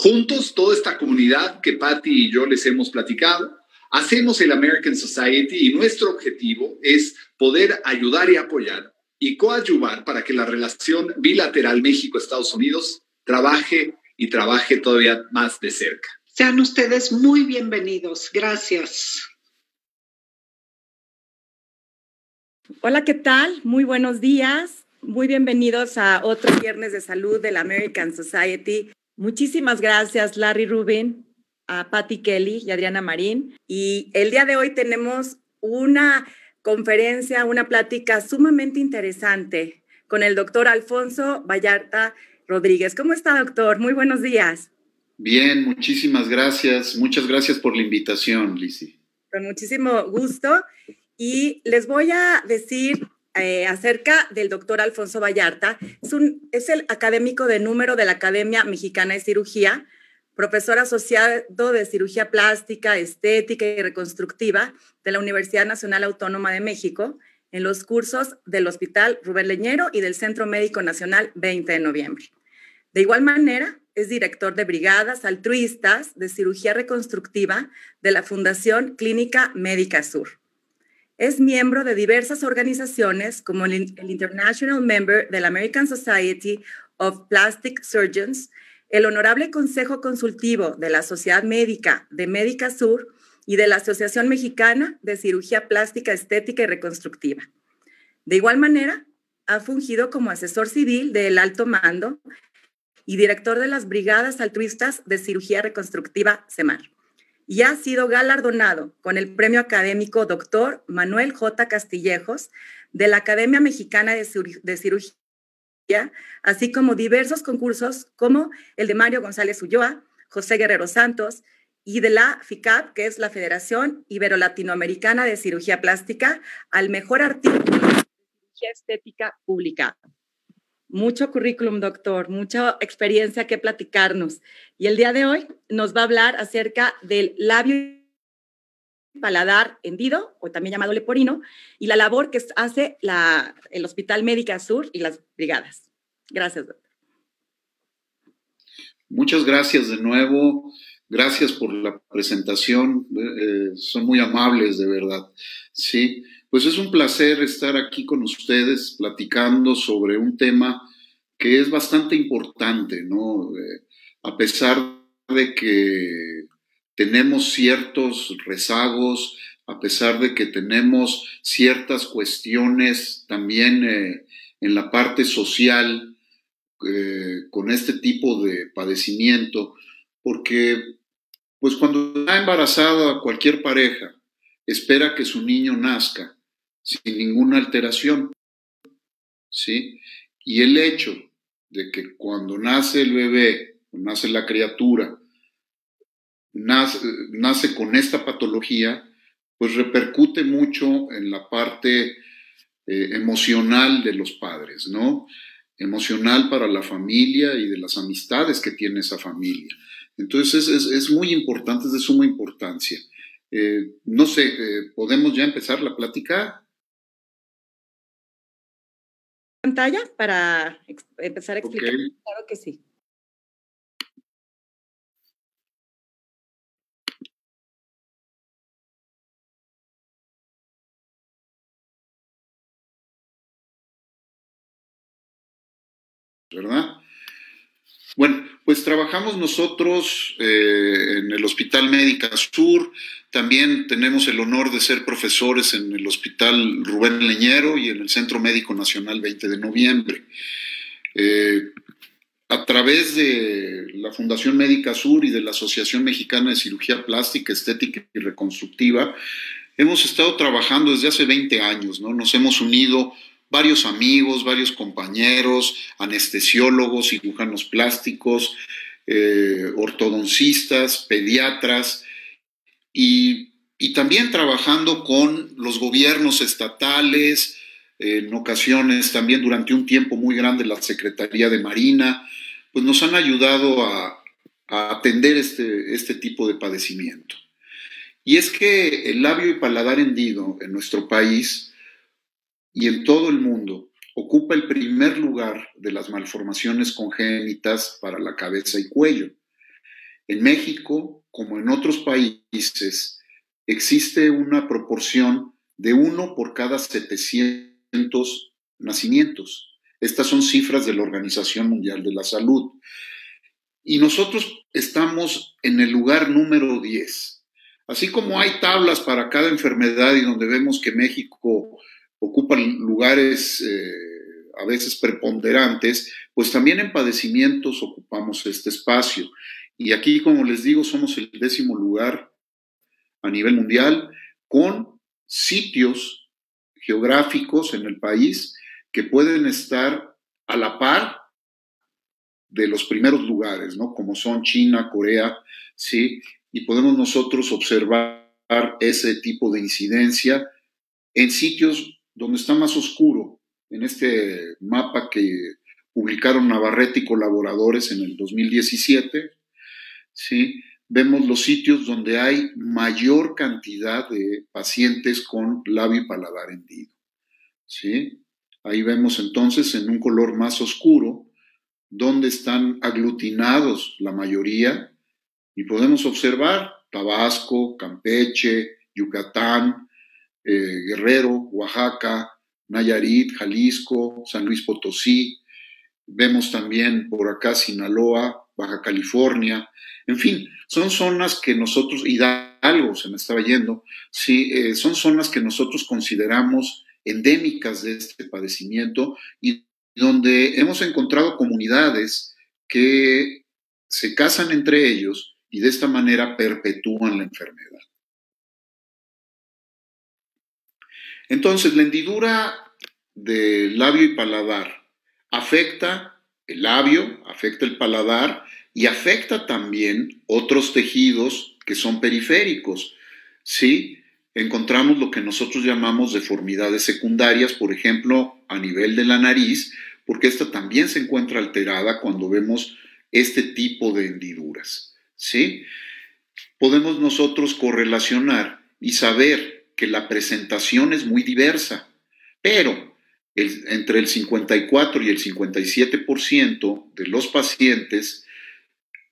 Juntos, toda esta comunidad que Patty y yo les hemos platicado, hacemos el American Society y nuestro objetivo es poder ayudar y apoyar y coadyuvar para que la relación bilateral México-Estados Unidos trabaje y trabaje todavía más de cerca. Sean ustedes muy bienvenidos. Gracias. Hola, ¿qué tal? Muy buenos días. Muy bienvenidos a otro viernes de salud de la American Society. Muchísimas gracias, Larry Rubin, a Patty Kelly y Adriana Marín. Y el día de hoy tenemos una conferencia, una plática sumamente interesante con el doctor Alfonso Vallarta Rodríguez. ¿Cómo está, doctor? Muy buenos días. Bien, muchísimas gracias. Muchas gracias por la invitación, Lizzie. Con muchísimo gusto. Y les voy a decir eh, acerca del doctor Alfonso Vallarta. Es, es el académico de número de la Academia Mexicana de Cirugía, profesor asociado de cirugía plástica, estética y reconstructiva de la Universidad Nacional Autónoma de México en los cursos del Hospital Rubén Leñero y del Centro Médico Nacional 20 de noviembre. De igual manera, es director de brigadas altruistas de cirugía reconstructiva de la Fundación Clínica Médica Sur. Es miembro de diversas organizaciones como el, International Member de la American Society of Plastic Surgeons, el Honorable Consejo Consultivo de la Sociedad Médica de Médica Sur y de la Asociación Mexicana de Cirugía Plástica Estética y Reconstructiva. De igual manera, ha fungido como asesor civil del alto mando y director de las Brigadas Altruistas de Cirugía Reconstructiva CEMAR y ha sido galardonado con el premio académico doctor Manuel J. Castillejos de la Academia Mexicana de, Cirugía, así como diversos concursos como el de Mario González Ulloa, José Guerrero Santos y de la FICAP, que es la Federación Ibero-Latinoamericana de Cirugía Plástica, al mejor artículo de cirugía estética publicado. Mucho currículum, doctor, mucha experiencia que platicarnos. Y el día de hoy nos va a hablar acerca del labio paladar hendido, o también llamado leporino, y la labor que hace el Hospital Médica Sur y las brigadas. Gracias, doctor. Muchas gracias de nuevo. Gracias por la presentación. Eh, son muy amables, de verdad. Sí. Pues es un placer estar aquí con ustedes platicando sobre un tema que es bastante importante, ¿no? Eh, a pesar de que tenemos ciertos rezagos, a pesar de que tenemos ciertas cuestiones también eh, en la parte social eh, con este tipo de padecimiento, porque pues cuando está embarazada cualquier pareja espera que su niño nazca sin ninguna alteración, ¿sí? Y el hecho de que cuando nace el bebé, nace la criatura, nace, con esta patología, pues repercute mucho en la parte eh, emocional de los padres, ¿no? Emocional para la familia y de las amistades que tiene esa familia. Entonces es, muy importante, es de suma importancia. Eh, no sé, eh, ¿podemos ya empezar la plática? ¿Pantalla para empezar a explicar? Claro que sí. ¿verdad? Bueno, pues trabajamos nosotros eh, en el Hospital Médica Sur, también tenemos el honor de ser profesores en el Hospital Rubén Leñero y en el Centro Médico Nacional 20 de noviembre. Eh, a través de la Fundación Médica Sur y de la Asociación Mexicana de Cirugía Plástica, Estética y Reconstructiva, hemos estado trabajando desde hace 20 años, ¿no? Nos hemos unido varios amigos, varios compañeros, anestesiólogos, cirujanos plásticos, eh, ortodoncistas, pediatras y, también trabajando con los gobiernos estatales, en ocasiones también durante un tiempo muy grande la Secretaría de Marina, pues nos han ayudado a, a atender este, este tipo de padecimiento. Y es que el labio y paladar hendido en nuestro país y en todo el mundo ocupa el primer lugar de las malformaciones congénitas para la cabeza y cuello. En México, como en otros países, existe una proporción de uno por cada 700 nacimientos. Estas son cifras de la Organización Mundial de la Salud. Y nosotros estamos en el lugar número 10. Así como hay tablas para cada enfermedad y donde vemos que México ocupan lugares eh, a veces preponderantes, pues también en padecimientos ocupamos este espacio. Y aquí, como les digo, somos el décimo lugar a nivel mundial con sitios geográficos en el país que pueden estar a la par de los primeros lugares, ¿no? Como son China, Corea, ¿sí? Y podemos nosotros observar ese tipo de incidencia en sitios donde está más oscuro, en este mapa que publicaron Navarrete y colaboradores en el 2017, ¿sí? vemos los sitios donde hay mayor cantidad de pacientes con labio y paladar hendido. ¿sí? Ahí vemos entonces en un color más oscuro donde están aglutinados la mayoría y podemos observar Tabasco, Campeche, Yucatán, eh, Guerrero, Oaxaca, Nayarit, Jalisco, San Luis Potosí, vemos también por acá Sinaloa, Baja California, en fin, son zonas que nosotros, Hidalgo se me estaba yendo, sí, eh, son zonas que nosotros consideramos endémicas de este padecimiento y donde hemos encontrado comunidades que se casan entre ellos y de esta manera perpetúan la enfermedad. Entonces, la hendidura del labio y paladar afecta el labio, afecta el paladar y afecta también otros tejidos que son periféricos. ¿Sí? Encontramos lo que nosotros llamamos deformidades secundarias, por ejemplo, a nivel de la nariz, porque esta también se encuentra alterada cuando vemos este tipo de hendiduras. ¿Sí? Podemos nosotros correlacionar y saber que la presentación es muy diversa, pero entre el 54 y el 57% de los pacientes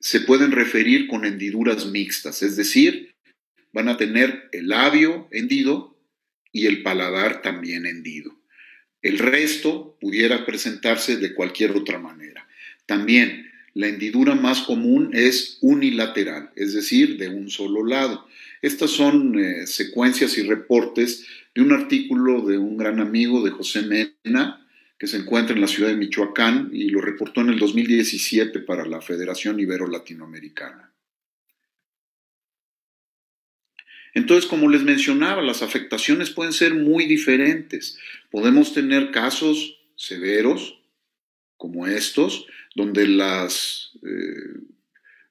se pueden referir con hendiduras mixtas, es decir, van a tener el labio hendido y el paladar también hendido. El resto pudiera presentarse de cualquier otra manera. También la hendidura más común es unilateral, es decir, de un solo lado. Estas son eh, secuencias y reportes de un artículo de un gran amigo de José Mena, que se encuentra en la ciudad de Michoacán y lo reportó en el 2017 para la Federación Ibero Latinoamericana. Entonces, como les mencionaba, las afectaciones pueden ser muy diferentes. Podemos tener casos severos, como estos, donde las, eh,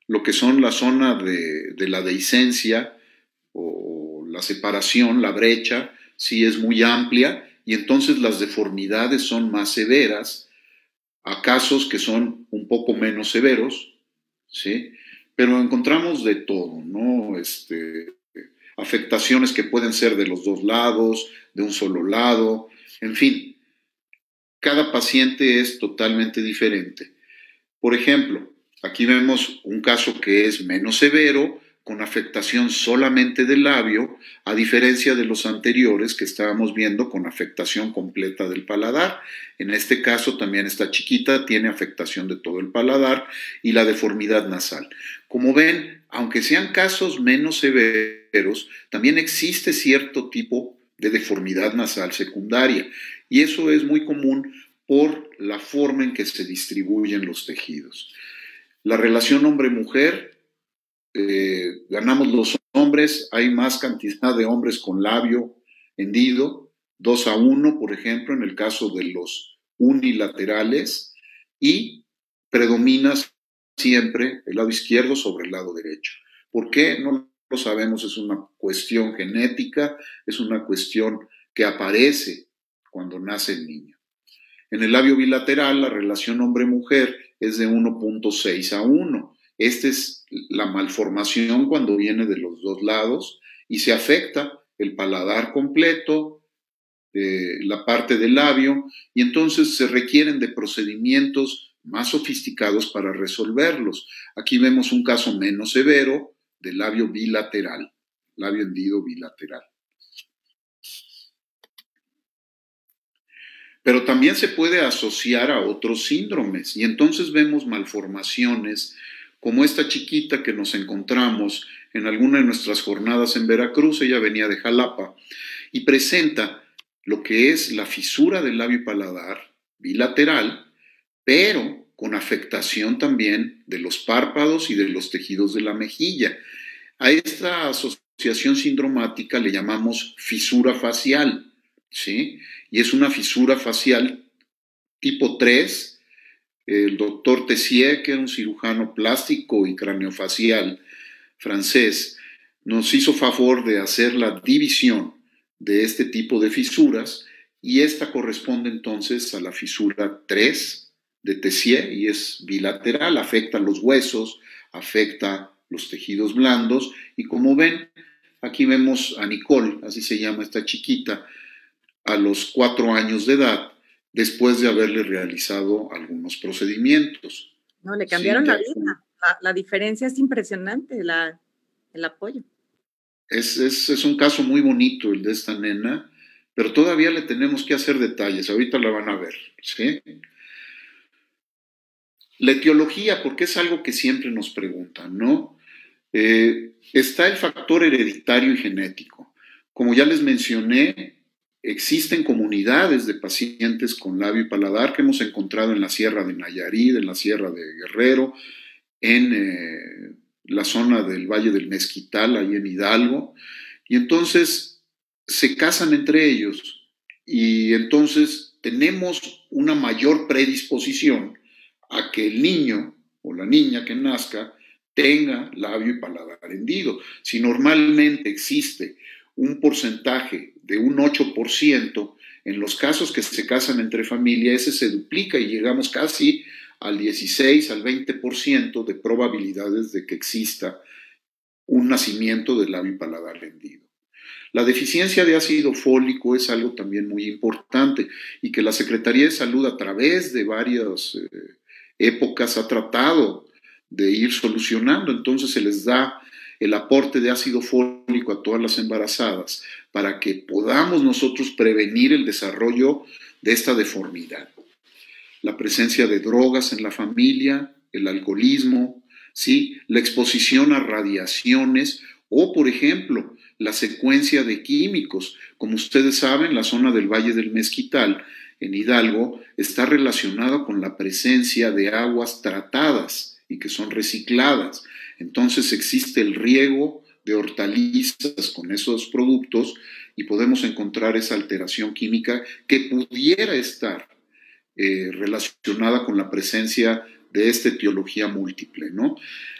lo que son la zona de, de la dehiscencia o la separación, la brecha, sí es muy amplia y entonces las deformidades son más severas a casos que son un poco menos severos, ¿sí? Pero encontramos de todo, ¿no? Este, afectaciones que pueden ser de los dos lados, de un solo lado, en fin, cada paciente es totalmente diferente. Por ejemplo, aquí vemos un caso que es menos severo, con afectación solamente del labio, a diferencia de los anteriores que estábamos viendo con afectación completa del paladar. En este caso también esta chiquita tiene afectación de todo el paladar y la deformidad nasal. Como ven, aunque sean casos menos severos, también existe cierto tipo de deformidad nasal secundaria y eso es muy común por la forma en que se distribuyen los tejidos. La relación hombre-mujer, eh, ganamos los hombres, hay más cantidad de hombres con labio hendido, 2 a 1, por ejemplo, en el caso de los unilaterales, y predomina siempre el lado izquierdo sobre el lado derecho. ¿Por qué? No lo sabemos, es una cuestión genética, es una cuestión que aparece cuando nace el niño. En el labio bilateral, la relación hombre-mujer es de 1.6 a 1. Esta es la malformación cuando viene de los dos lados y se afecta el paladar completo, eh, la parte del labio, y entonces se requieren de procedimientos más sofisticados para resolverlos. Aquí vemos un caso menos severo del labio bilateral, labio hendido bilateral. Pero también se puede asociar a otros síndromes. Y entonces vemos malformaciones como esta chiquita que nos encontramos en alguna de nuestras jornadas en Veracruz, ella venía de Jalapa, y presenta lo que es la fisura del labio paladar bilateral, pero con afectación también de los párpados y de los tejidos de la mejilla. A esta asociación sindromática le llamamos fisura facial, ¿sí? Y es una fisura facial tipo 3. El doctor Tessier, que era un cirujano plástico y craneofacial francés, nos hizo favor de hacer la división de este tipo de fisuras y esta corresponde entonces a la fisura 3 de Tessier y es bilateral, afecta los huesos, afecta los tejidos blandos y como ven, aquí vemos a Nicole, así se llama esta chiquita, a los cuatro años de edad, después de haberle realizado algunos procedimientos. No, le cambiaron la vida. La, diferencia es impresionante, la, el apoyo. Es, es, es, un caso muy bonito el de esta nena, pero todavía le tenemos que hacer detalles, ahorita la van a ver. ¿sí? La etiología, porque es algo que siempre nos preguntan, ¿no? Eh, está el factor hereditario y genético. Como ya les mencioné, existen comunidades de pacientes con labio y paladar que hemos encontrado en la Sierra de Nayarit, en la Sierra de Guerrero, en eh, la zona del Valle del Mezquital, ahí en Hidalgo, y entonces se casan entre ellos y entonces tenemos una mayor predisposición a que el niño o la niña que nazca tenga labio y paladar hendido. Si normalmente existe un porcentaje de un 8%, en los casos que se casan entre familia, ese se duplica y llegamos casi al 16, al 20% de probabilidades de que exista un nacimiento del labio paladar hendido. La deficiencia de ácido fólico es algo también muy importante y que la Secretaría de Salud a través de varias eh, épocas ha tratado de ir solucionando. Entonces se les da el aporte de ácido fólico a todas las embarazadas para que podamos nosotros prevenir el desarrollo de esta deformidad. La presencia de drogas en la familia el alcoholismo, ¿sí? la exposición a radiaciones o, por ejemplo, la secuencia de químicos. Como ustedes saben, la zona del Valle del Mezquital, en Hidalgo, está relacionada con la presencia de aguas tratadas y que son recicladas. Entonces existe el riego de hortalizas con esos productos y podemos encontrar esa alteración química que pudiera estar eh, relacionada con la presencia de esta etiología múltiple, ¿no?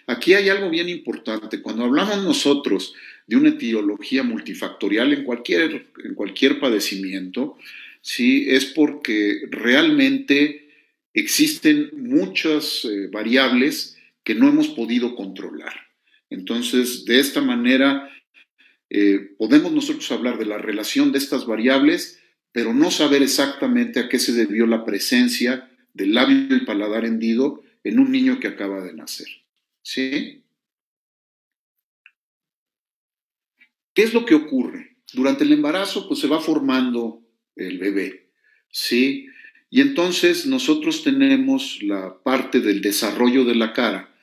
Aquí hay algo bien importante. Cuando hablamos nosotros de una etiología multifactorial en cualquier, en cualquier padecimiento, ¿sí? es porque realmente existen muchas eh, variables que no hemos podido controlar. Entonces, de esta manera, eh, podemos nosotros hablar de la relación de estas variables, pero no saber exactamente a qué se debió la presencia del labio y paladar hendido en un niño que acaba de nacer. ¿Sí? ¿Qué es lo que ocurre? Durante el embarazo, pues se va formando el bebé, ¿sí? Y entonces nosotros tenemos la parte del desarrollo de la cara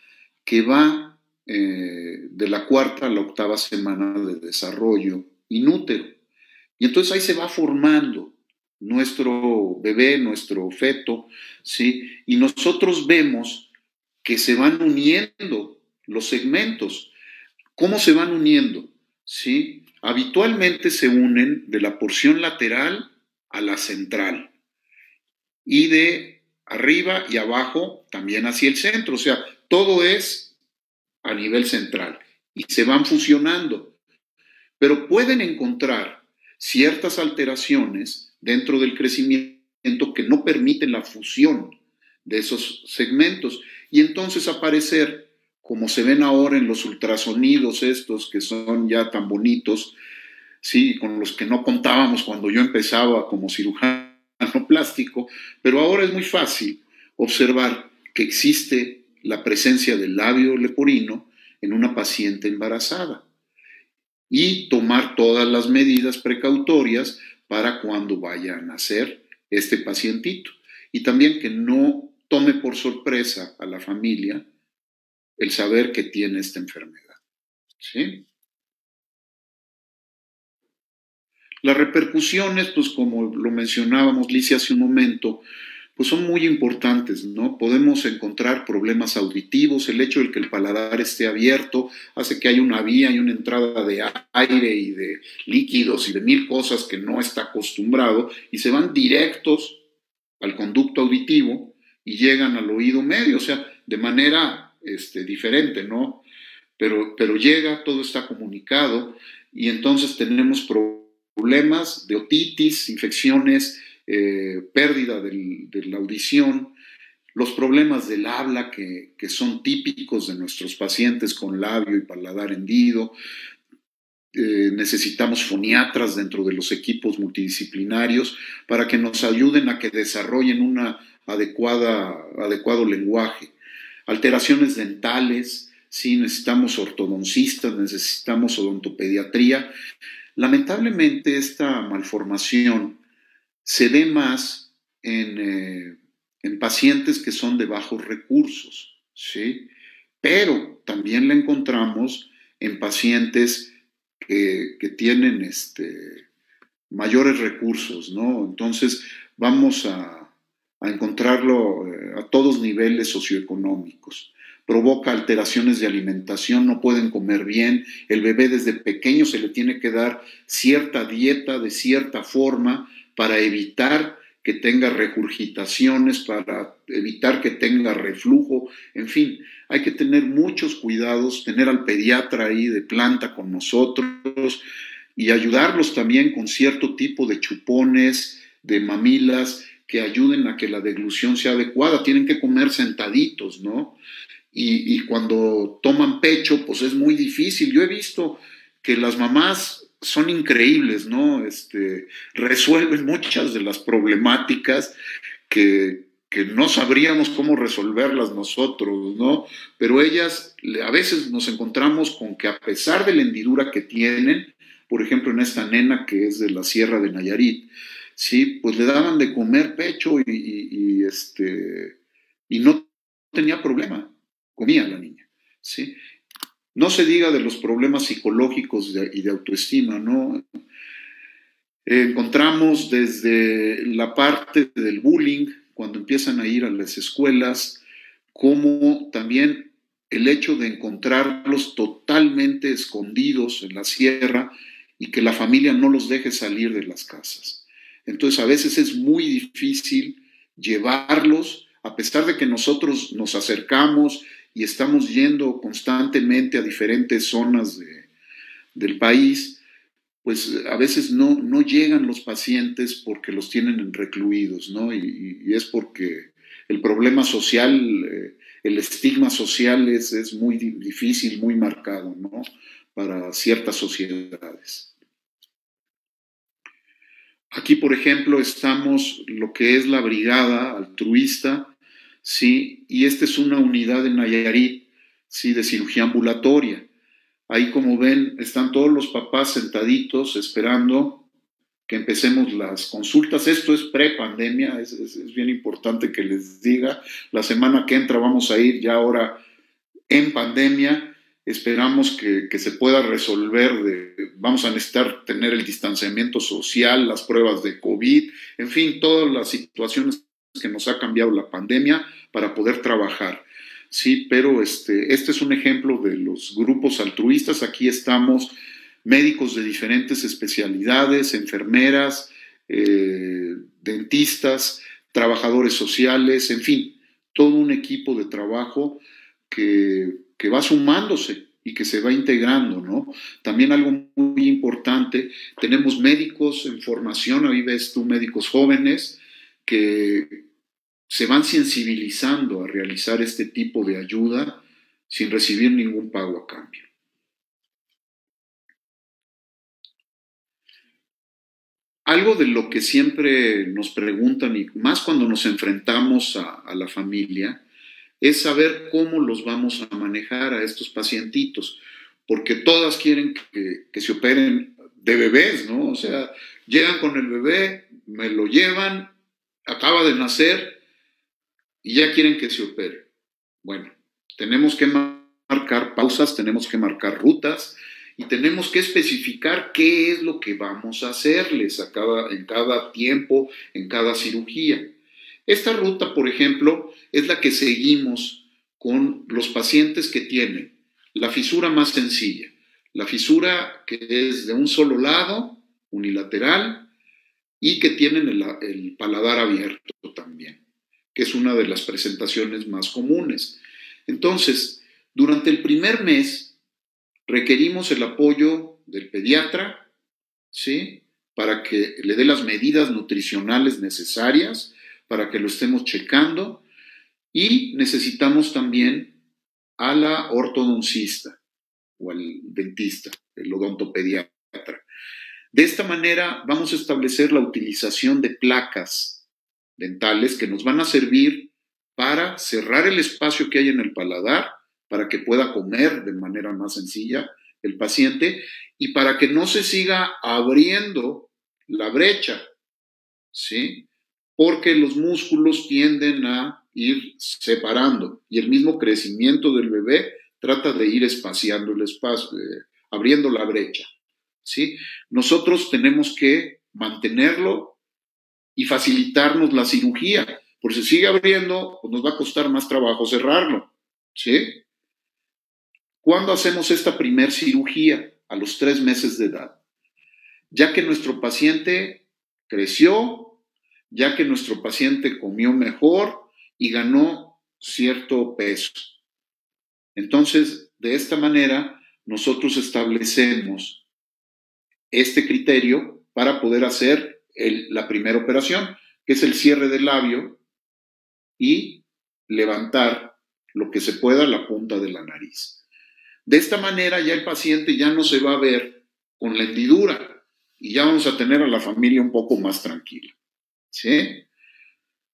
que va eh, de la cuarta a la octava semana de desarrollo inútero. Y entonces ahí se va formando nuestro bebé, nuestro feto, ¿sí? Y nosotros vemos que se van uniendo los segmentos. ¿Cómo se van uniendo? ¿Sí? Habitualmente se unen de la porción lateral a la central y de arriba y abajo también hacia el centro. O sea, todo es a nivel central y se van fusionando. Pero pueden encontrar ciertas alteraciones dentro del crecimiento que no permiten la fusión de esos segmentos y entonces aparecer, como se ven ahora en los ultrasonidos estos que son ya tan bonitos, sí, con los que no contábamos cuando yo empezaba como cirujano plástico, pero ahora es muy fácil observar que existe la presencia del labio leporino en una paciente embarazada y tomar todas las medidas precautorias para cuando vaya a nacer este pacientito. Y también que no tome por sorpresa a la familia el saber que tiene esta enfermedad. ¿Sí? Las repercusiones, pues como lo mencionábamos Licia hace un momento, pues son muy importantes, ¿no? Podemos encontrar problemas auditivos, el hecho de que el paladar esté abierto hace que haya una vía y una entrada de aire y de líquidos y de mil cosas que no está acostumbrado y se van directos al conducto auditivo y llegan al oído medio, o sea, de manera este, diferente, ¿no? Pero, pero llega, todo está comunicado y entonces tenemos problemas de otitis, infecciones, eh, pérdida de la audición, los problemas del habla que, son típicos de nuestros pacientes con labio y paladar hendido. Eh, necesitamos foniatras dentro de los equipos multidisciplinarios para que nos ayuden a que desarrollen adecuada, adecuado lenguaje. Alteraciones dentales, sí, necesitamos ortodoncistas, necesitamos odontopediatría. Lamentablemente esta malformación se ve más en, eh, en pacientes que son de bajos recursos, ¿sí? pero también la encontramos en pacientes que, que tienen este, mayores recursos, ¿no? Entonces vamos a, a encontrarlo eh, a todos niveles socioeconómicos. Provoca alteraciones de alimentación, no pueden comer bien, el bebé desde pequeño se le tiene que dar cierta dieta de cierta forma para evitar que tenga regurgitaciones, para evitar que tenga reflujo, en fin, hay que tener muchos cuidados, tener al pediatra ahí de planta con nosotros y ayudarlos también con cierto tipo de chupones, de mamilas, que ayuden a que la deglución sea adecuada. Tienen que comer sentaditos, ¿no? Y, cuando toman pecho, pues es muy difícil. Yo he visto que las mamás son increíbles, ¿no? Este, resuelven muchas de las problemáticas que, que no sabríamos cómo resolverlas nosotros, ¿no? Pero ellas a veces nos encontramos con que a pesar de la hendidura que tienen, por ejemplo en esta nena que es de la Sierra de Nayarit, sí, pues le daban de comer pecho y, este, y no tenía problema, comía la niña, ¿sí? No se diga de los problemas psicológicos y de autoestima, ¿no? Encontramos desde la parte del bullying, cuando empiezan a ir a las escuelas, como también el hecho de encontrarlos totalmente escondidos en la sierra y que la familia no los deje salir de las casas. Entonces a veces es muy difícil llevarlos, a pesar de que nosotros nos acercamos y estamos yendo constantemente a diferentes zonas del país, pues a veces no, no llegan los pacientes porque los tienen recluidos, ¿no? Y, es porque el problema social, eh, el estigma social es, es muy difícil, muy marcado, ¿no? Para ciertas sociedades. Aquí, por ejemplo, estamos lo que es la brigada altruista, ¿sí? Y esta es una unidad en Nayarit, ¿sí? De cirugía ambulatoria. Ahí, como ven, están todos los papás sentaditos esperando que empecemos las consultas. Esto es pre-pandemia, es, bien importante que les diga. La semana que entra vamos a ir ya ahora en pandemia. Esperamos que, que, se pueda resolver, de, vamos a necesitar tener el distanciamiento social, las pruebas de COVID, en fin, todas las situaciones que nos ha cambiado la pandemia para poder trabajar. Sí, pero este, este es un ejemplo de los grupos altruistas. Aquí estamos médicos de diferentes especialidades, enfermeras, eh, dentistas, trabajadores sociales, en fin, todo un equipo de trabajo que, que va sumándose y que se va integrando, ¿no? También algo muy importante, tenemos médicos en formación, ahí ves tú médicos jóvenes que se van sensibilizando a realizar este tipo de ayuda sin recibir ningún pago a cambio. Algo de lo que siempre nos preguntan, y más cuando nos enfrentamos a, la familia, es saber cómo los vamos a manejar a estos pacientitos, porque todas quieren que, que se operen de bebés, ¿no? O sea, llegan con el bebé, me lo llevan, acaba de nacer, y ya quieren que se opere. Bueno, tenemos que marcar pausas, tenemos que marcar rutas y tenemos que especificar qué es lo que vamos a hacerles a cada, en cada tiempo, en cada cirugía. Esta ruta, por ejemplo, es la que seguimos con los pacientes que tienen la fisura más sencilla, la fisura que es de un solo lado, unilateral, y que tienen el paladar abierto también que es una de las presentaciones más comunes. Entonces, durante el primer mes requerimos el apoyo del pediatra, ¿sí? Para que le dé las medidas nutricionales necesarias, para que lo estemos checando y necesitamos también a la ortodoncista o al dentista, el odontopediatra. De esta manera vamos a establecer la utilización de placas dentales que nos van a servir para cerrar el espacio que hay en el paladar, para que pueda comer de manera más sencilla el paciente y para que no se siga abriendo la brecha, ¿sí? Porque los músculos tienden a ir separando y el mismo crecimiento del bebé trata de ir espaciando el espacio, eh, abriendo la brecha, ¿sí? Nosotros tenemos que mantenerlo y facilitarnos la cirugía. Por si sigue abriendo, pues nos va a costar más trabajo cerrarlo. ¿Sí? ¿Cuándo hacemos esta primer cirugía? A los tres meses de edad. Ya que nuestro paciente creció, ya que nuestro paciente comió mejor y ganó cierto peso. Entonces, de esta manera, nosotros establecemos este criterio para poder hacer la primera operación, que es el cierre del labio y levantar lo que se pueda la punta de la nariz. De esta manera ya el paciente ya no se va a ver con la hendidura y ya vamos a tener a la familia un poco más tranquila. ¿sí?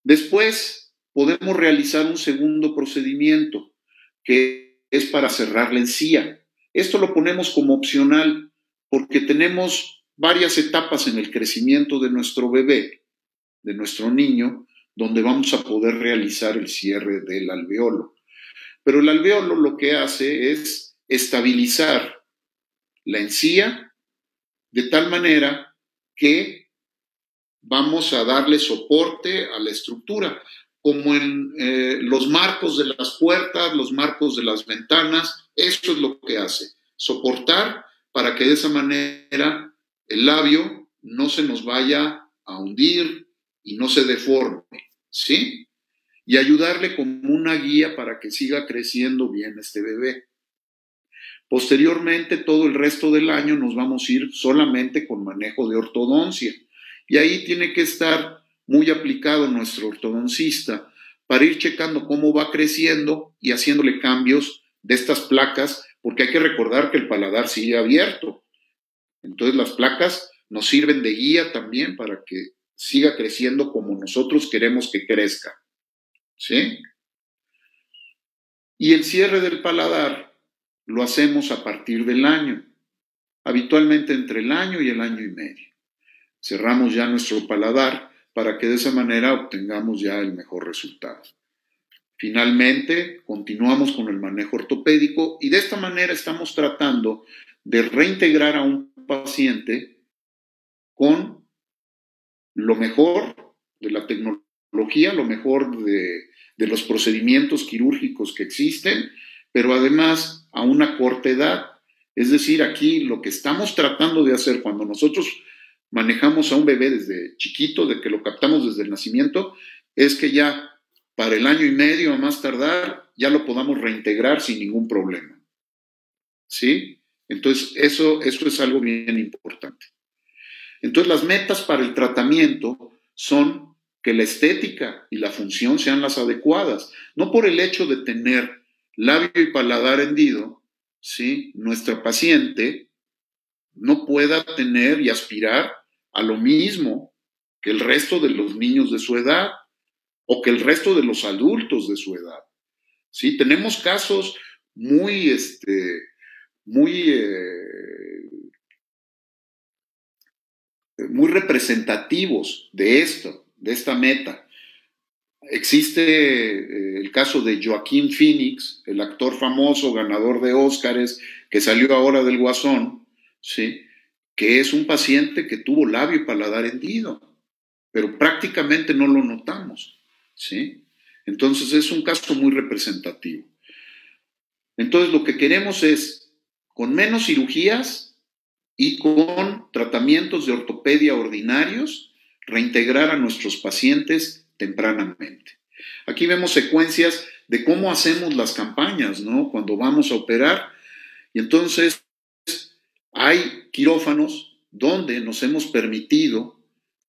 Después podemos realizar un segundo procedimiento que es para cerrar la encía. Esto lo ponemos como opcional porque tenemos varias etapas en el crecimiento de nuestro bebé, de nuestro niño, donde vamos a poder realizar el cierre del alveolo. Pero el alveolo lo que hace es estabilizar la encía de tal manera que vamos a darle soporte a la estructura, como en eh, los marcos de las puertas, los marcos de las ventanas, eso es lo que hace, soportar para que de esa manera el labio no se nos vaya a hundir y no se deforme, ¿sí? Y ayudarle como una guía para que siga creciendo bien este bebé. Posteriormente, todo el resto del año nos vamos a ir solamente con manejo de ortodoncia. Y ahí tiene que estar muy aplicado nuestro ortodoncista para ir checando cómo va creciendo y haciéndole cambios de estas placas, porque hay que recordar que el paladar sigue abierto. Entonces las placas nos sirven de guía también para que siga creciendo como nosotros queremos que crezca. ¿Sí? Y el cierre del paladar lo hacemos a partir del año, habitualmente entre el año y el año y medio. Cerramos ya nuestro paladar para que de esa manera obtengamos ya el mejor resultado. Finalmente, continuamos con el manejo ortopédico y de esta manera estamos tratando de reintegrar a un paciente con lo mejor de la tecnología, lo mejor de, los procedimientos quirúrgicos que existen, pero además a una corta edad. Es decir, aquí lo que estamos tratando de hacer cuando nosotros manejamos a un bebé desde chiquito, de que lo captamos desde el nacimiento, es que ya para el año y medio a más tardar ya lo podamos reintegrar sin ningún problema. ¿Sí? Entonces, eso, eso es algo bien importante. Entonces, las metas para el tratamiento son que la estética y la función sean las adecuadas, no por el hecho de tener labio y paladar hendido, ¿sí? Nuestra paciente no pueda tener y aspirar a lo mismo que el resto de los niños de su edad o que el resto de los adultos de su edad. ¿Sí? Tenemos casos muy, este, muy, eh, muy representativos de esto, de esta meta. Existe eh, el caso de Joaquín Phoenix, el actor famoso, ganador de Óscares, que salió ahora del Guasón, ¿sí? que es un paciente que tuvo labio y paladar hendido, pero prácticamente no lo notamos. ¿Sí? Entonces es un caso muy representativo. Entonces lo que queremos es, con menos cirugías y con tratamientos de ortopedia ordinarios, reintegrar a nuestros pacientes tempranamente. Aquí vemos secuencias de cómo hacemos las campañas, ¿no? Cuando vamos a operar. Y entonces hay quirófanos donde nos hemos permitido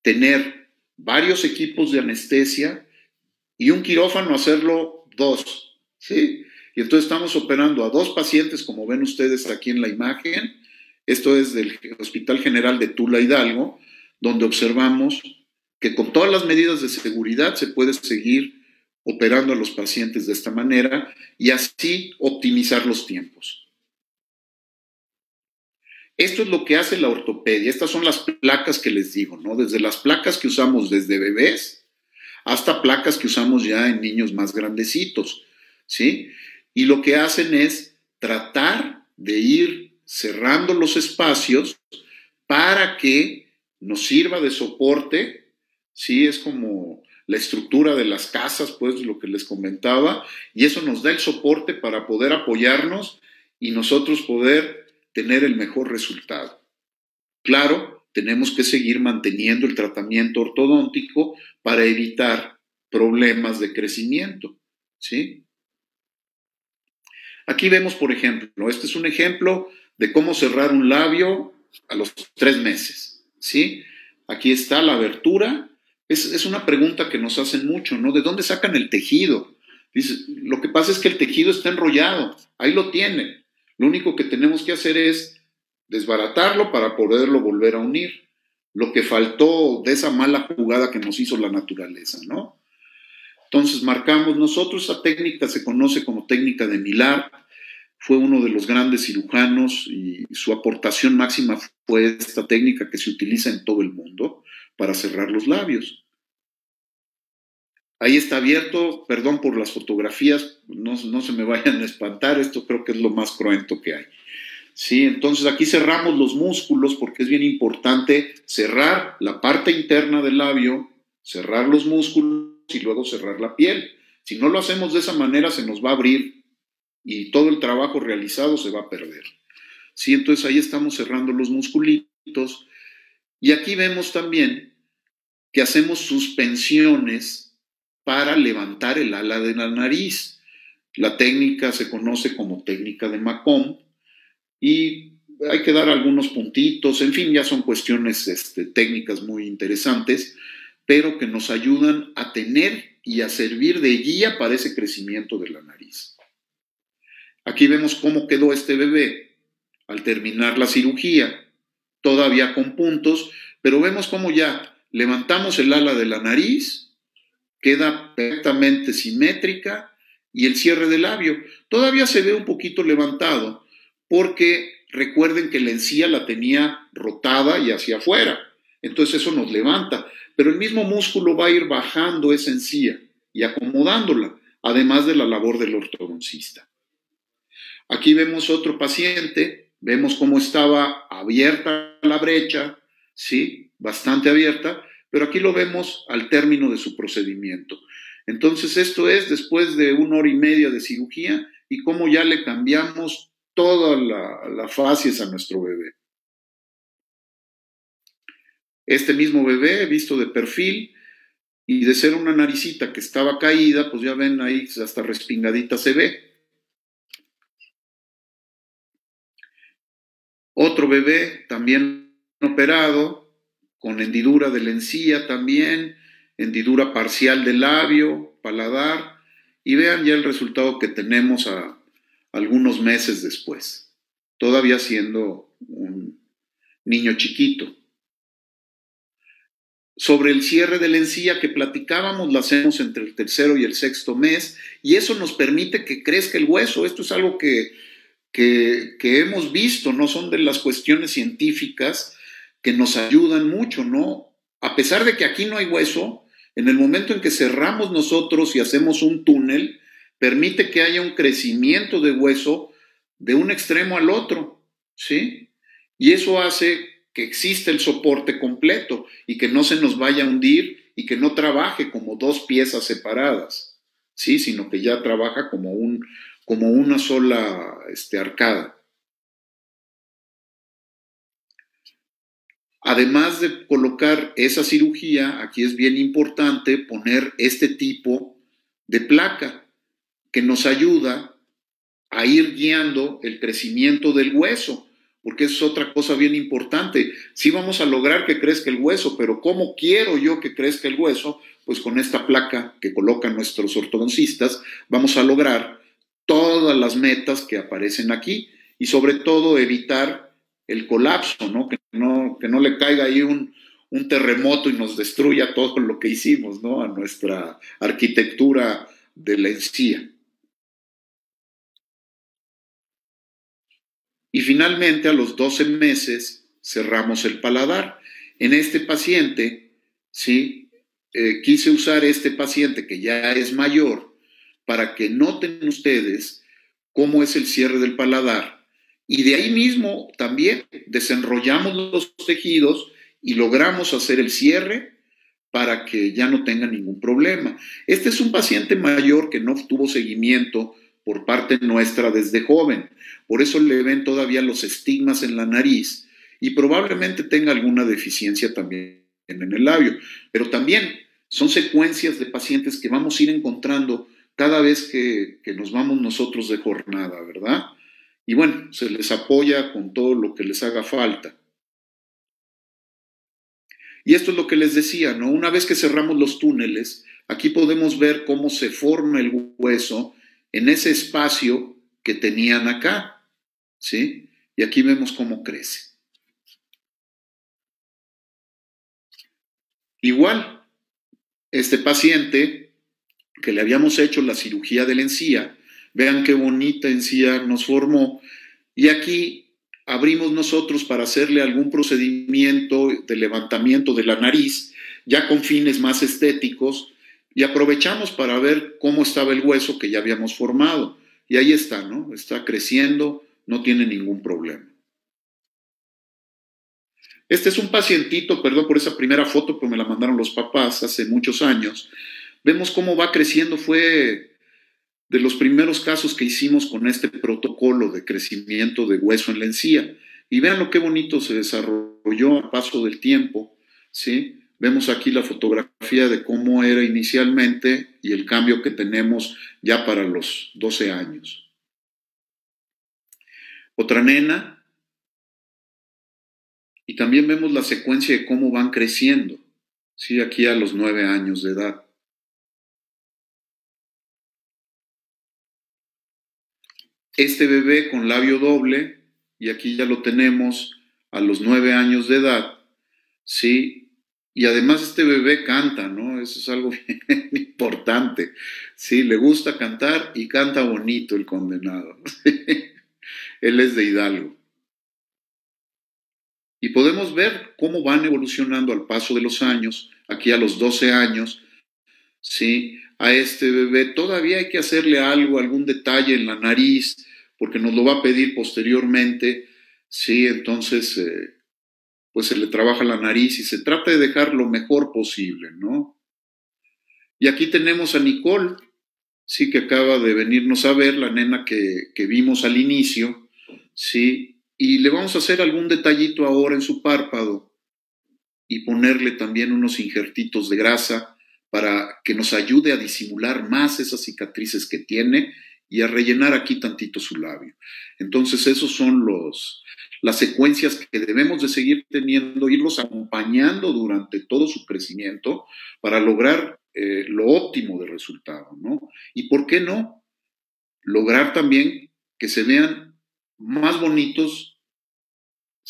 tener varios equipos de anestesia y un quirófano hacerlo dos, ¿sí? Y entonces estamos operando a dos pacientes, como ven ustedes aquí en la imagen. Esto es del Hospital General de Tula Hidalgo, donde observamos que con todas las medidas de seguridad se puede seguir operando a los pacientes de esta manera y así optimizar los tiempos. Esto es lo que hace la ortopedia. Estas son las placas que les digo, ¿no? Desde las placas que usamos desde bebés hasta placas que usamos ya en niños más grandecitos, ¿sí? Y lo que hacen es tratar de ir cerrando los espacios para que nos sirva de soporte, ¿sí? Es como la estructura de las casas, pues lo que les comentaba, y eso nos da el soporte para poder apoyarnos y nosotros poder tener el mejor resultado. Claro, tenemos que seguir manteniendo el tratamiento ortodóntico para evitar problemas de crecimiento, ¿sí? Aquí vemos, por ejemplo, este es un ejemplo de cómo cerrar un labio a los tres meses, ¿sí? Aquí está la abertura. Es, es una pregunta que nos hacen mucho, ¿no? ¿De dónde sacan el tejido? Lo que pasa es que el tejido está enrollado, ahí lo tienen. Lo único que tenemos que hacer es desbaratarlo para poderlo volver a unir. Lo que faltó de esa mala jugada que nos hizo la naturaleza, ¿no? Entonces marcamos nosotros, esa técnica se conoce como técnica de Millar, fue uno de los grandes cirujanos y su aportación máxima fue esta técnica que se utiliza en todo el mundo para cerrar los labios. Ahí está abierto, perdón por las fotografías, no, no, se me vayan a espantar, esto creo que es lo más cruento que hay. Sí, entonces aquí cerramos los músculos porque es bien importante cerrar la parte interna del labio, cerrar los músculos y luego cerrar la piel. Si no lo hacemos de esa manera se nos va a abrir y todo el trabajo realizado se va a perder. Sí, entonces ahí estamos cerrando los musculitos y aquí vemos también que hacemos suspensiones para levantar el ala de la nariz. La técnica se conoce como técnica de Macomb y hay que dar algunos puntitos, en fin, ya son cuestiones este, técnicas muy interesantes, pero que nos ayudan a tener y a servir de guía para ese crecimiento de la nariz. Aquí vemos cómo quedó este bebé al terminar la cirugía, todavía con puntos, pero vemos cómo ya levantamos el ala de la nariz, queda perfectamente simétrica y el cierre del labio todavía se ve un poquito levantado porque recuerden que la encía la tenía rotada y hacia afuera. Entonces eso nos levanta, pero el mismo músculo va a ir bajando esa encía y acomodándola, además de la labor del ortodoncista. Aquí vemos otro paciente, vemos cómo estaba abierta la brecha, ¿sí? Bastante abierta, pero aquí lo vemos al término de su procedimiento. Entonces, esto es después de una hora y media de cirugía y cómo ya le cambiamos toda la, la a nuestro bebé. Este mismo bebé, visto de perfil, y de ser una naricita que estaba caída, pues ya ven ahí hasta respingadita se ve. Otro bebé también operado, con hendidura de la encía también, hendidura parcial del labio, paladar, y vean ya el resultado que tenemos a algunos meses después, todavía siendo un niño chiquito. Sobre el cierre de la encía que platicábamos, lo hacemos entre el tercero y el sexto mes, y eso nos permite que crezca el hueso. Esto es algo que, que, que hemos visto, no son de las cuestiones científicas, que nos ayudan mucho, ¿no? A pesar de que aquí no hay hueso, en el momento en que cerramos nosotros y hacemos un túnel, permite que haya un crecimiento de hueso de un extremo al otro, ¿sí? Y eso hace que exista el soporte completo y que no se nos vaya a hundir y que no trabaje como dos piezas separadas, ¿sí? Sino que ya trabaja como, un, como una sola este, arcada. Además de colocar esa cirugía, aquí es bien importante poner este tipo de placa que nos ayuda a ir guiando el crecimiento del hueso, porque es otra cosa bien importante. Sí vamos a lograr que crezca el hueso, pero ¿cómo quiero yo que crezca el hueso? Pues con esta placa que colocan nuestros ortodoncistas vamos a lograr todas las metas que aparecen aquí y sobre todo evitar el colapso, ¿no? Que no, que no le caiga ahí un, terremoto y nos destruya todo lo que hicimos, ¿no? A nuestra arquitectura de la encía. Y finalmente, a los 12 meses, cerramos el paladar. En este paciente, ¿sí? Eh, quise usar este paciente que ya es mayor para que noten ustedes cómo es el cierre del paladar y de ahí mismo también desenrollamos los tejidos y logramos hacer el cierre para que ya no tenga ningún problema. Este es un paciente mayor que no tuvo seguimiento por parte nuestra desde joven. Por eso le ven todavía los estigmas en la nariz y probablemente tenga alguna deficiencia también en el labio. Pero también son secuencias de pacientes que vamos a ir encontrando cada vez que, nos vamos nosotros de jornada, ¿verdad? Y bueno, se les apoya con todo lo que les haga falta. Y esto es lo que les decía, ¿no? Una vez que cerramos los túneles, aquí podemos ver cómo se forma el hueso en ese espacio que tenían acá, ¿sí? Y aquí vemos cómo crece. Igual, este paciente que le habíamos hecho la cirugía de la encía, Vean qué bonita encía nos formó. Y aquí abrimos nosotros para hacerle algún procedimiento de levantamiento de la nariz, ya con fines más estéticos, Y aprovechamos para ver cómo estaba el hueso que ya habíamos formado. Y ahí está, ¿no? Está creciendo, no tiene ningún problema. Este es un pacientito, perdón por esa primera foto, pero me la mandaron los papás hace muchos años. Vemos cómo va creciendo, fue de los primeros casos que hicimos con este protocolo de crecimiento de hueso en la encía. Y vean lo que bonito se desarrolló a paso del tiempo, ¿sí? Vemos aquí la fotografía de cómo era inicialmente y el cambio que tenemos ya para los 12 años. Otra nena, y también vemos la secuencia de cómo van creciendo, ¿sí? aquí a los nueve años de edad. Este bebé con labio doble, y aquí ya lo tenemos a los nueve años de edad, ¿sí? Y además este bebé canta, ¿no? Eso es algo importante. Sí, le gusta cantar y canta bonito el condenado. Él es de Hidalgo. Y podemos ver cómo van evolucionando al paso de los años, aquí a los 12 años, ¿sí? A este bebé todavía hay que hacerle algo, algún detalle en la nariz, porque nos lo va a pedir posteriormente, ¿sí? Entonces, eh, pues se le trabaja la nariz y se trata de dejar lo mejor posible, ¿no? Y aquí tenemos a Nicole, sí, que acaba de venirnos a ver, la nena que, que vimos al inicio, sí, y le vamos a hacer algún detallito ahora en su párpado y ponerle también unos injertitos de grasa para que nos ayude a disimular más esas cicatrices que tiene y a rellenar aquí tantito su labio. Entonces, esos son los, las secuencias que debemos de seguir teniendo, irlos acompañando durante todo su crecimiento para lograr eh, lo óptimo de resultado, ¿no? Y por qué no lograr también que se vean más bonitos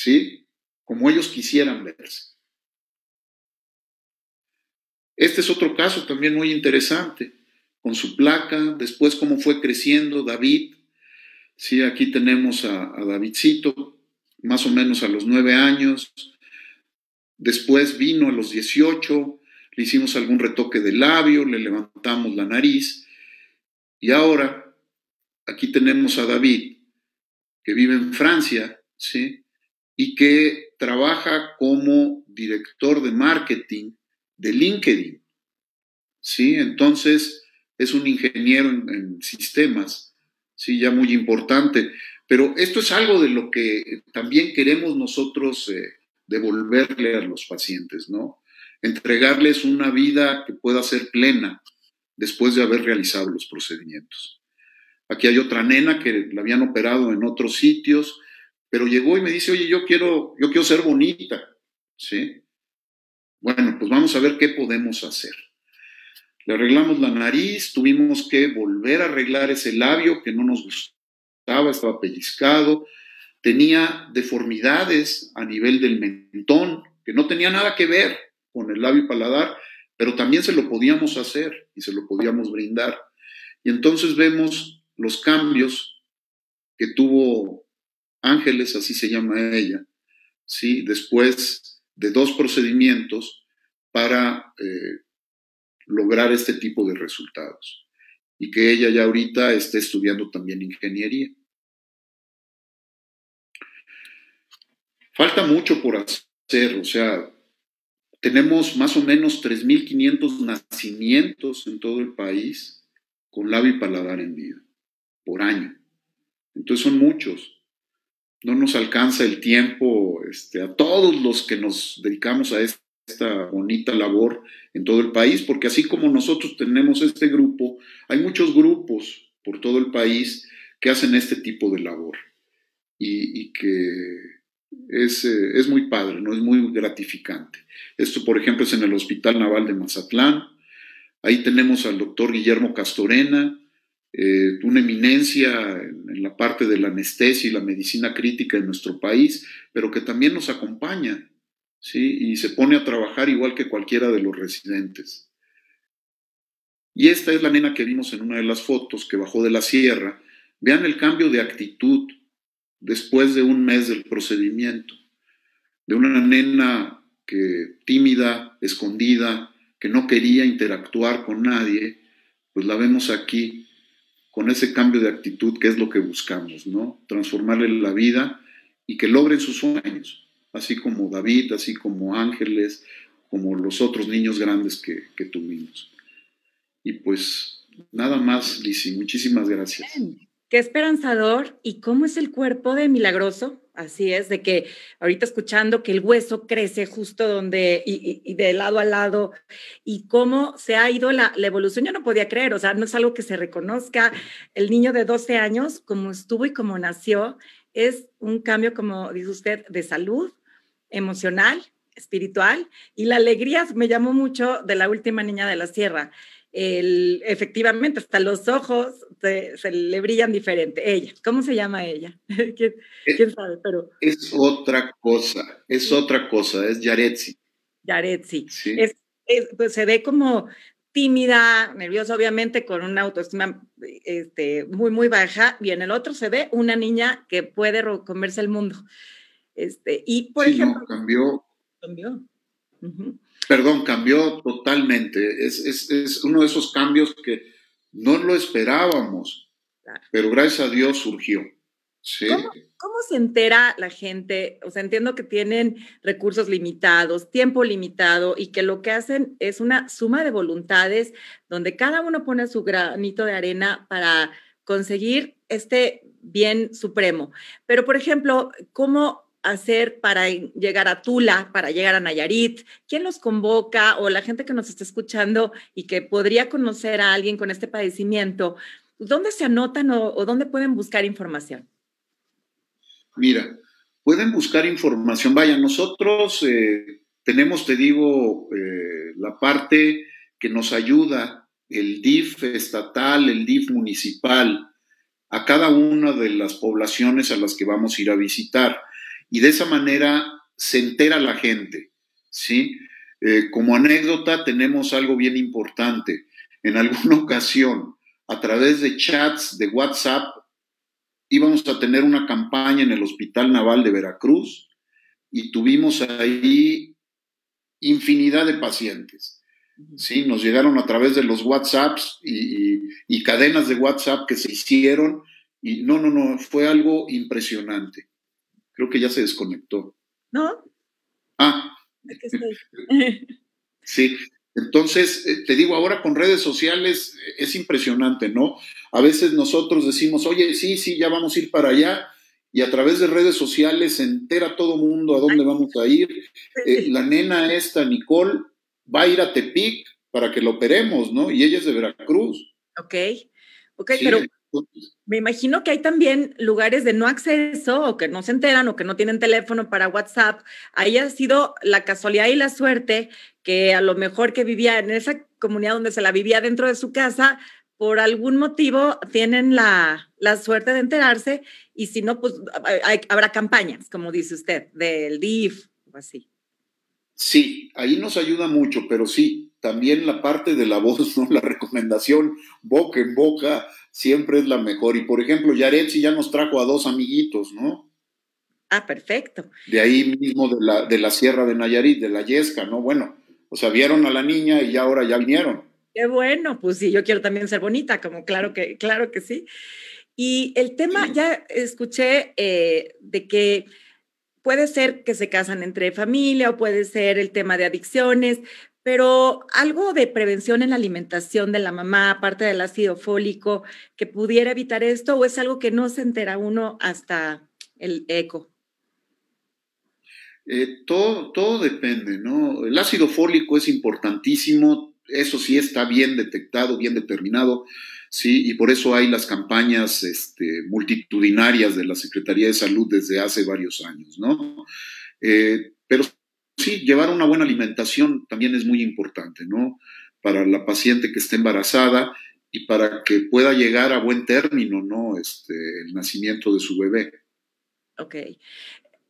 ¿sí? Como ellos quisieran verse. Este es otro caso también muy interesante, con su placa, después cómo fue creciendo David. Sí, aquí tenemos a, Davidcito, más o menos a los nueve años. Después vino a los 18, le hicimos algún retoque de labio, le levantamos la nariz. Y ahora, aquí tenemos a David, que vive en Francia, ¿sí? y que trabaja como director de marketing de LinkedIn. ¿Sí? Entonces, es un ingeniero en, sistemas, ¿sí? Ya muy importante. Pero esto es algo de lo que también queremos nosotros eh, devolverle a los pacientes, ¿no? Entregarles una vida que pueda ser plena después de haber realizado los procedimientos. Aquí hay otra nena que la habían operado en otros sitios pero llegó y me dice, oye, yo quiero, yo quiero ser bonita, ¿sí? Bueno, pues vamos a ver qué podemos hacer. Le arreglamos la nariz, tuvimos que volver a arreglar ese labio que no nos gustaba, estaba pellizcado, tenía deformidades a nivel del mentón, que no tenía nada que ver con el labio paladar, pero también se lo podíamos hacer y se lo podíamos brindar. Y entonces vemos los cambios que tuvo Ángeles, así se llama ella, ¿sí? después de dos procedimientos para eh, lograr este tipo de resultados. Y que ella ya ahorita esté estudiando también ingeniería. Falta mucho por hacer, o sea, tenemos más o menos 3.500 nacimientos en todo el país con labio y paladar en vida por año. Entonces son muchos no nos alcanza el tiempo este, a todos los que nos dedicamos a esta bonita labor en todo el país, porque así como nosotros tenemos este grupo, hay muchos grupos por todo el país que hacen este tipo de labor y, que es, eh, es, muy padre, ¿no? es muy gratificante. Esto, por ejemplo, es en el Hospital Naval de Mazatlán. Ahí tenemos al doctor Guillermo Castorena, eh, una eminencia en, la parte de la anestesia y la medicina crítica en nuestro país, pero que también nos acompaña, ¿sí? Y se pone a trabajar igual que cualquiera de los residentes. Y esta es la nena que vimos en una de las fotos que bajó de la sierra. Vean el cambio de actitud después de un mes del procedimiento. De una nena que tímida, escondida, que no quería interactuar con nadie, pues la vemos aquí con ese cambio de actitud que es lo que buscamos, ¿no? Transformarle la vida y que logren sus sueños, así como David, así como Ángeles, como los otros niños grandes que, tuvimos. Y pues nada más, Lisi, muchísimas gracias. Qué esperanzador. ¿Y cómo es el cuerpo de Milagroso? Así es, de que ahorita escuchando que el hueso crece justo donde y, de lado a lado y cómo se ha ido la, la, evolución, yo no podía creer, o sea, no es algo que se reconozca. El niño de 12 años, como estuvo y como nació, es un cambio, como dice usted, de salud emocional, espiritual y la alegría me llamó mucho de la última niña de la sierra el, efectivamente, hasta los ojos se, le brillan diferente. Ella, ¿cómo se llama ella? ¿Quién, ¿Quién, sabe? Pero, es otra cosa, es otra cosa, es Yaretsi. Yaretsi. Es, pues se ve como tímida, nerviosa, obviamente, con una autoestima este, muy, muy baja, y en el otro se ve una niña que puede comerse el mundo. Este, y, por ejemplo... cambió. Cambió. Perdón, cambió totalmente. Es, uno de esos cambios que no lo esperábamos, pero gracias a Dios surgió. ¿Cómo, se entera la gente? O sea, entiendo que tienen recursos limitados, tiempo limitado y que lo que hacen es una suma de voluntades donde cada uno pone su granito de arena para conseguir este bien supremo. Pero, por ejemplo, ¿cómo hacer para llegar a Tula, para llegar a Nayarit? ¿Quién los convoca o la gente que nos está escuchando y que podría conocer a alguien con este padecimiento? ¿Dónde se anotan o, dónde pueden buscar información? Mira, pueden buscar información. Vaya, nosotros eh, tenemos, te digo, eh, la parte que nos ayuda, el DIF estatal, el DIF municipal, a cada una de las poblaciones a las que vamos a ir a visitar y de esa manera se entera la gente, ¿sí? Eh, como anécdota tenemos algo bien importante. En alguna ocasión, a través de chats de WhatsApp, íbamos a tener una campaña en el Hospital Naval de Veracruz y tuvimos ahí infinidad de pacientes. ¿sí? Nos llegaron a través de los WhatsApps y, y cadenas de WhatsApp que se hicieron y no, no, no, fue algo impresionante. Creo que ya se desconectó. ¿No? Ah. sí. Entonces, eh, te digo, ahora con redes sociales eh, es impresionante, ¿no? A veces nosotros decimos, oye, sí, sí, ya vamos a ir para allá, y a través de redes sociales se entera todo mundo a dónde vamos a ir. Eh, la nena esta, Nicole, va a ir a Tepic para que lo operemos, ¿no? Y ella es de Veracruz. Ok, ok, pero me imagino que hay también lugares de no acceso o que no se enteran o que no tienen teléfono para WhatsApp. Ahí ha sido la casualidad y la suerte que a lo mejor que vivía en esa comunidad donde se la vivía dentro de su casa, por algún motivo tienen la, la suerte de enterarse y si no, pues habrá campañas, como dice usted, del DIF o así. Sí, ahí nos ayuda mucho, pero sí, también la parte de la voz, ¿no? La recomendación boca en boca siempre es la mejor. Y por ejemplo, Yaretsi ya nos trajo a dos amiguitos, ¿no? Ah, perfecto. De ahí mismo de la, de la Sierra de Nayarit, de la Yesca, ¿no? Bueno, o sea, vieron a la niña y ya ahora ya vinieron. Qué bueno, pues sí, yo quiero también ser bonita, como claro que, claro que sí. Y el tema, ya escuché eh, de que puede ser que se casan entre familia o puede ser el tema de adicciones, pero algo de prevención en la alimentación de la mamá, aparte del ácido fólico, que pudiera evitar esto o es algo que no se entera uno hasta el eco. Eh, todo, todo depende, ¿no? El ácido fólico es importantísimo, eso sí está bien detectado, bien determinado. ¿sí? Y por eso hay las campañas este, multitudinarias de la Secretaría de Salud desde hace varios años, ¿no? Eh, pero sí, llevar una buena alimentación también es muy importante, ¿no? Para la paciente que esté embarazada y para que pueda llegar a buen término, ¿no? Este, el nacimiento de su bebé. Ok.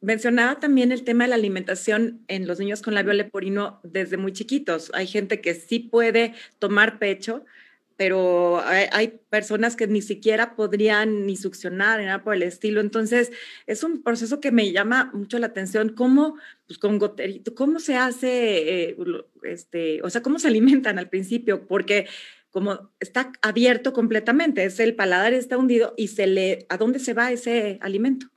Mencionaba también el tema de la alimentación en los niños con labio leporino desde muy chiquitos. Hay gente que sí puede tomar pecho, pero hay, personas que ni siquiera podrían ni succionar, ni nada por el estilo. Entonces, es un proceso que me llama mucho la atención, cómo, pues con goterito, cómo se hace, eh, este, o sea, cómo se alimentan al principio, porque como está abierto completamente, es el paladar está hundido y se le, ¿a dónde se va ese alimento?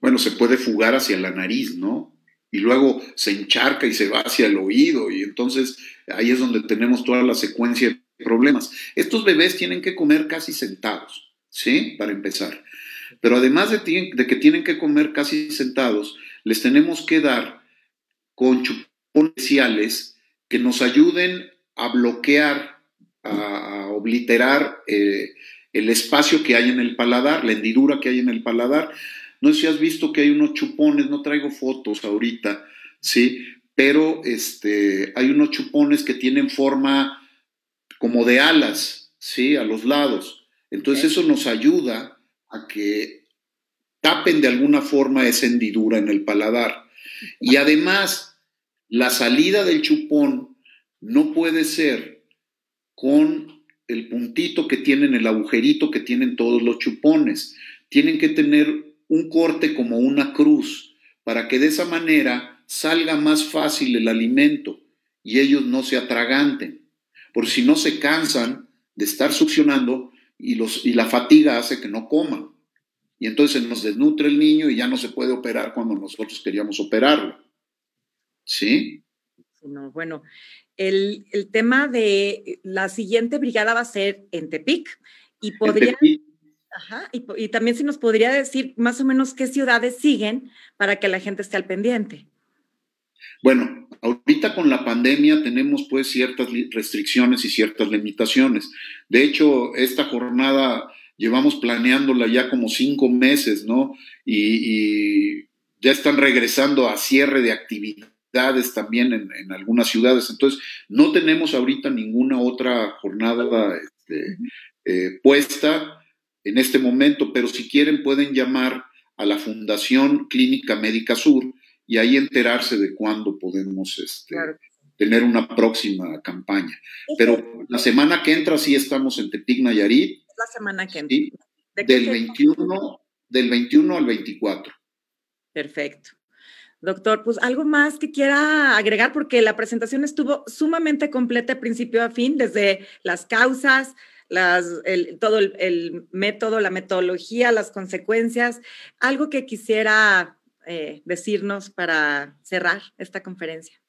Bueno, se puede fugar hacia la nariz, ¿no? Y luego se encharca y se va hacia el oído y entonces ahí es donde tenemos toda la secuencia problemas. Estos bebés tienen que comer casi sentados, ¿sí? Para empezar. Pero además de, que tienen que comer casi sentados, les tenemos que dar con chupones que nos ayuden a bloquear a, obliterar eh, el espacio que hay en el paladar, la hendidura que hay en el paladar. No sé si has visto que hay unos chupones, no traigo fotos ahorita, ¿sí? Pero este, hay unos chupones que tienen forma como de alas, ¿sí? A los lados. Entonces eso nos ayuda a que tapen de alguna forma esa hendidura en el paladar. Y además, la salida del chupón no puede ser con el puntito que tienen, el agujerito que tienen todos los chupones. Tienen que tener un corte como una cruz para que de esa manera salga más fácil el alimento y ellos no se atraganten. Por si no se cansan de estar succionando y, los, y la fatiga hace que no coman. Y entonces nos desnutre el niño y ya no se puede operar cuando nosotros queríamos operarlo. ¿Sí? No, bueno, el, tema de la siguiente brigada va a ser en Tepic y podría... Ajá, y, también si nos podría decir más o menos qué ciudades siguen para que la gente esté al pendiente. Bueno, ahorita con la pandemia tenemos pues ciertas restricciones y ciertas limitaciones. De hecho, esta jornada llevamos planeándola ya como cinco meses, ¿no? Y, y ya están regresando a cierre de actividad también en, algunas ciudades. Entonces, no tenemos ahorita ninguna otra jornada este, eh, puesta en este momento, pero si quieren pueden llamar a la Fundación Clínica Médica Sur y ahí enterarse de cuándo podemos este, tener una próxima campaña. Pero la semana que entra sí estamos en Tepic Nayarit. La semana que entra. del, 21, del 21 al 24. Perfecto. Doctor, pues algo más que quiera agregar, porque la presentación estuvo sumamente completa de principio a fin, desde las causas, las, todo el, método, la metodología, las consecuencias. Algo que quisiera eh, decirnos para cerrar esta conferencia.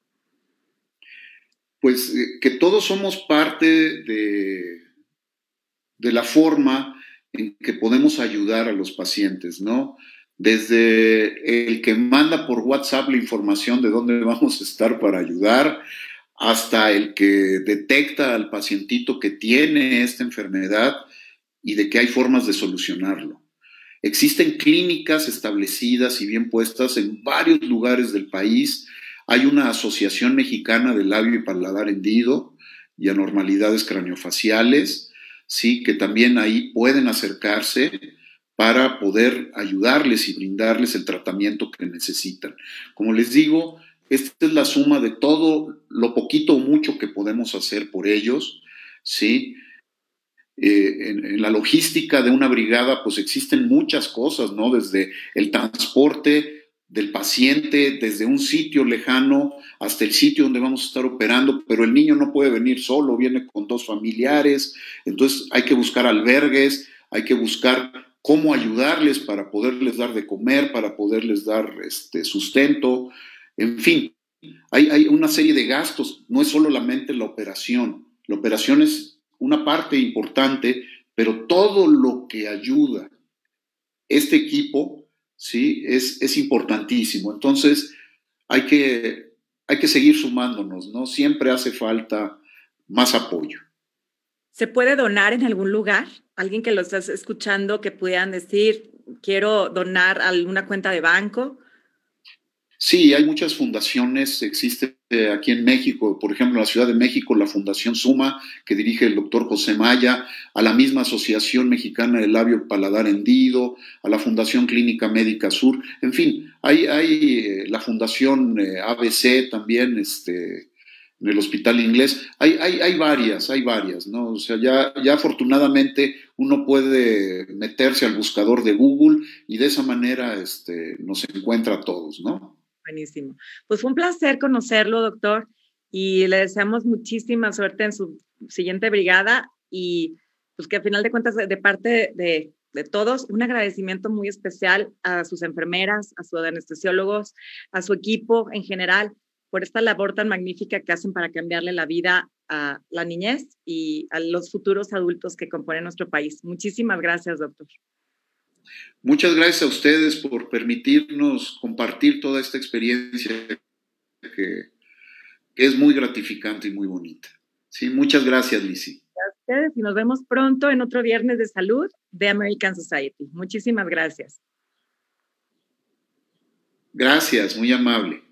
Pues eh, que todos somos parte de, de la forma en que podemos ayudar a los pacientes, ¿no? desde el que manda por WhatsApp la información de dónde vamos a estar para ayudar, hasta el que detecta al pacientito que tiene esta enfermedad y de que hay formas de solucionarlo. Existen clínicas establecidas y bien puestas en varios lugares del país. Hay una Asociación Mexicana de Labio y Paladar Hendido y Anormalidades Craniofaciales, sí, que también ahí pueden acercarse para poder ayudarles y brindarles el tratamiento que necesitan. Como les digo, esta es la suma de todo lo poquito o mucho que podemos hacer por ellos, ¿sí? Eh, en, la logística de una brigada, pues existen muchas cosas, ¿no? Desde el transporte del paciente, desde un sitio lejano hasta el sitio donde vamos a estar operando, pero el niño no puede venir solo, viene con dos familiares, entonces hay que buscar albergues, hay que buscar cómo ayudarles para poderles dar de comer, para poderles dar este, sustento, en fin, hay, hay una serie de gastos, no es solamente la operación, la operación es una parte importante, pero todo lo que ayuda este equipo, ¿sí? Es, es importantísimo. Entonces, hay que, hay que seguir sumándonos, ¿no? Siempre hace falta más apoyo. ¿Se puede donar en algún lugar? Alguien que lo estás escuchando que puedan decir, quiero donar a alguna cuenta de banco. Sí, hay muchas fundaciones, existe eh, aquí en México, por ejemplo, en la Ciudad de México, la Fundación Suma, que dirige el doctor José Maya, a la misma Asociación Mexicana del Labio Paladar Hendido, a la Fundación Clínica Médica Sur, en fin, hay, hay eh, la Fundación eh, ABC también, este, en el hospital inglés. Hay, hay, hay, varias, hay varias, ¿no? O sea, ya, ya afortunadamente uno puede meterse al buscador de Google y de esa manera este, nos encuentra a todos, ¿no? Buenísimo. Pues fue un placer conocerlo, doctor, y le deseamos muchísima suerte en su siguiente brigada y pues que al final de cuentas, de parte de, de todos, un agradecimiento muy especial a sus enfermeras, a sus anestesiólogos, a su equipo en general por esta labor tan magnífica que hacen para cambiarle la vida a la niñez y a los futuros adultos que componen nuestro país. Muchísimas gracias, doctor. Muchas gracias a ustedes por permitirnos compartir toda esta experiencia que, es muy gratificante y muy bonita. Sí, muchas gracias, Lizzie. A ustedes y nos vemos pronto en otro viernes de salud de American Society. Muchísimas gracias. Gracias, muy amable.